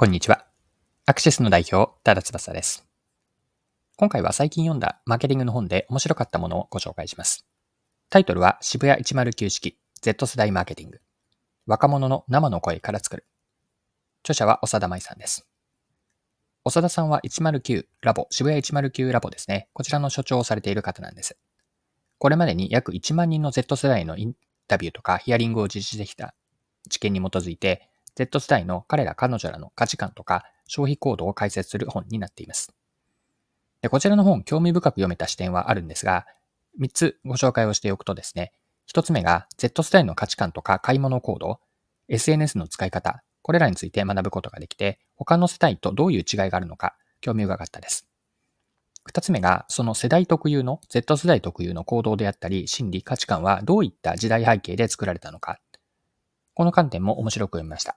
こんにちは。アクシスの代表、多田翼です。今回は最近読んだマーケティングの本で面白かったものをご紹介します。タイトルは渋谷109式 Z 世代マーケティング。若者の生の声から作る。著者は長田舞さんです。長田さんは109ラボ、渋谷109ラボですね。こちらの所長をされている方なんです。これまでに約1万人の Z 世代のインタビューとかヒアリングを実施できた知見に基づいて、Z 世代の彼ら彼女らの価値観とか消費行動を解説する本になっています。でこちらの本、興味深く読めた視点はあるんですが、3つご紹介をしておくとですね、1つ目が Z 世代の価値観とか買い物行動、SNS の使い方、これらについて学ぶことができて、他の世代とどういう違いがあるのか、興味深かったです。2つ目が、その世代特有の、Z 世代特有の行動であったり、心理、価値観はどういった時代背景で作られたのか。この観点も面白く読みました。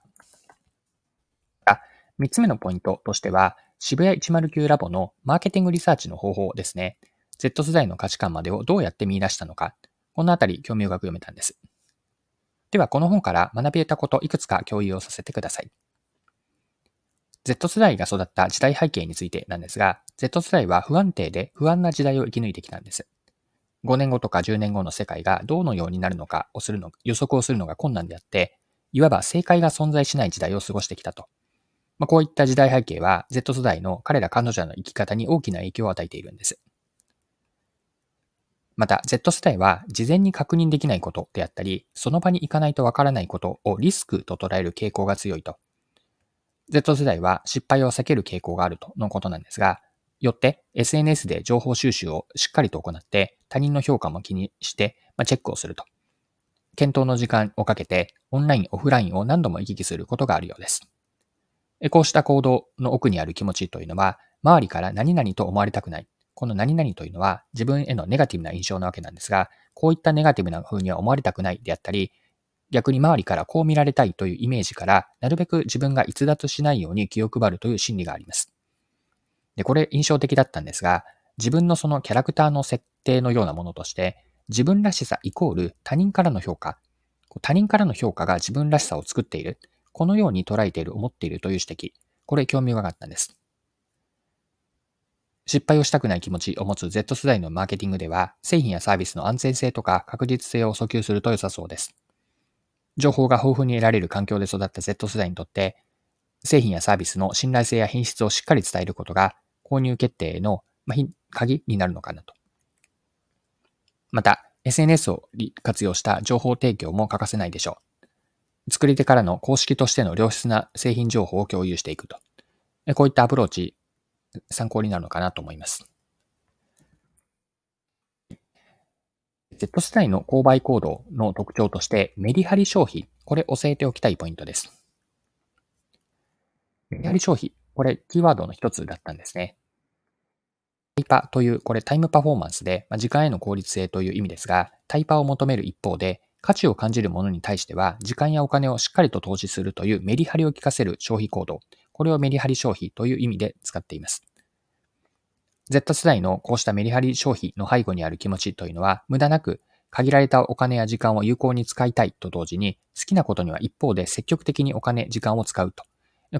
3つ目のポイントとしては、渋谷109ラボのマーケティングリサーチの方法ですね。Z 世代の価値観までをどうやって見出したのか、このあたり興味深く読めたんです。では、この本から学び得たこといくつか共有をさせてください。Z 世代が育った時代背景についてなんですが、Z 世代は不安定で不安な時代を生き抜いてきたんです。5年後とか10年後の世界がどうのようになるのかをするの、予測をするのが困難であって、いわば正解が存在しない時代を過ごしてきたとまあ、こういった時代背景は Z 世代の彼ら彼女の生き方に大きな影響を与えているんです。また、Z 世代は事前に確認できないことであったり、その場に行かないとわからないことをリスクと捉える傾向が強いと。Z 世代は失敗を避ける傾向があるとのことなんですが、よって SNS で情報収集をしっかりと行って他人の評価も気にして、まあ、チェックをすると。検討の時間をかけてオンライン、オフラインを何度も行き来することがあるようです。こうした行動の奥にある気持ちというのは、周りから何々と思われたくない。この何々というのは自分へのネガティブな印象なわけなんですが、こういったネガティブな風には思われたくないであったり、逆に周りからこう見られたいというイメージから、なるべく自分が逸脱しないように気を配るという心理があります。で、これ印象的だったんですが、自分のそのキャラクターの設定のようなものとして、自分らしさイコール他人からの評価、他人からの評価が自分らしさを作っている。このように捉えている、思っているという指摘。これ興味深かったんです。失敗をしたくない気持ちを持つ Z 世代のマーケティングでは、製品やサービスの安全性とか確実性を訴求すると良さそうです。情報が豊富に得られる環境で育った Z 世代にとって、製品やサービスの信頼性や品質をしっかり伝えることが、購入決定の鍵になるのかなと。また、SNS を活用した情報提供も欠かせないでしょう。作り手からの公式としての良質な製品情報を共有していくと。こういったアプローチ、参考になるのかなと思います。Z 世代の購買行動の特徴として、メリハリ消費。これ教えておきたいポイントです。メリハリ消費。これ、キーワードの一つだったんですね。タイパという、これタイムパフォーマンスで、まあ、時間への効率性という意味ですが、タイパを求める一方で、価値を感じるものに対しては、時間やお金をしっかりと投資するというメリハリを効かせる消費行動。これをメリハリ消費という意味で使っています。Z 世代のこうしたメリハリ消費の背後にある気持ちというのは、無駄なく限られたお金や時間を有効に使いたいと同時に、好きなことには一方で積極的にお金、時間を使うと。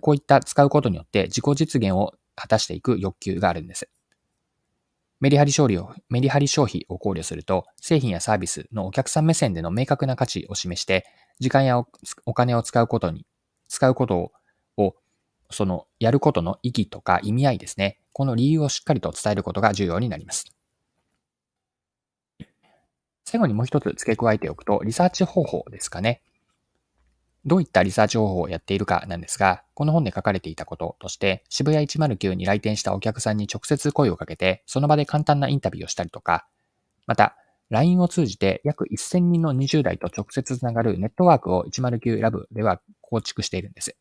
こういった使うことによって自己実現を果たしていく欲求があるんです。メリハリ勝利を、メリハリ消費を考慮すると、製品やサービスのお客さん目線での明確な価値を示して、時間やお金を使うことに、使うことを、その、やることの意義とか意味合いですね。この理由をしっかりと伝えることが重要になります。最後にもう一つ付け加えておくと、リサーチ方法ですかね。どういったリサーチ方法をやっているかなんですが、この本で書かれていたこととして、渋谷109に来店したお客さんに直接声をかけて、その場で簡単なインタビューをしたりとか、また、LINE を通じて約1000人の20代と直接つながるネットワークを109ラブでは構築しているんです。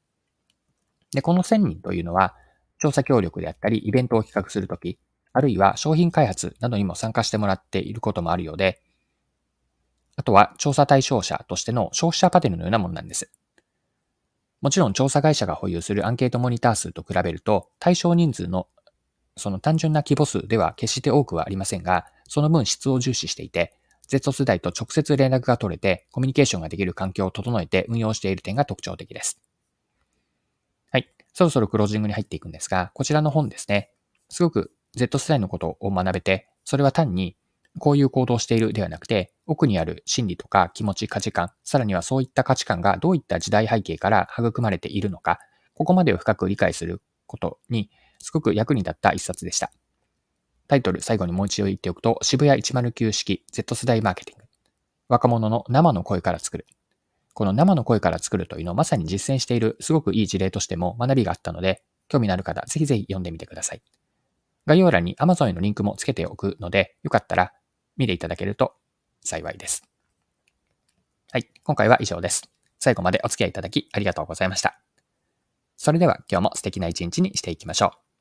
で、この1000人というのは、調査協力であったり、イベントを企画するとき、あるいは商品開発などにも参加してもらっていることもあるようで、あとは調査対象者としての消費者パネルのようなものなんです。もちろん調査会社が保有するアンケートモニター数と比べると対象人数のその単純な規模数では決して多くはありませんが、その分質を重視していて、Z 世代と直接連絡が取れてコミュニケーションができる環境を整えて運用している点が特徴的です。はい。そろそろクロージングに入っていくんですが、こちらの本ですね。すごく Z 世代のことを学べて、それは単にこういう行動をしているではなくて、奥にある心理とか気持ち、価値観、さらにはそういった価値観がどういった時代背景から育まれているのか、ここまでを深く理解することにすごく役に立った一冊でした。タイトル最後にもう一度言っておくと、渋谷109式 Z 世代マーケティング。若者の生の声から作る。この生の声から作るというのをまさに実践しているすごくいい事例としても学びがあったので、興味のある方、ぜひぜひ読んでみてください。概要欄に Amazon へのリンクもつけておくので、よかったら見ていただけると幸いです。はい、今回は以上です。最後までお付き合いいただきありがとうございました。それでは今日も素敵な一日にしていきましょう。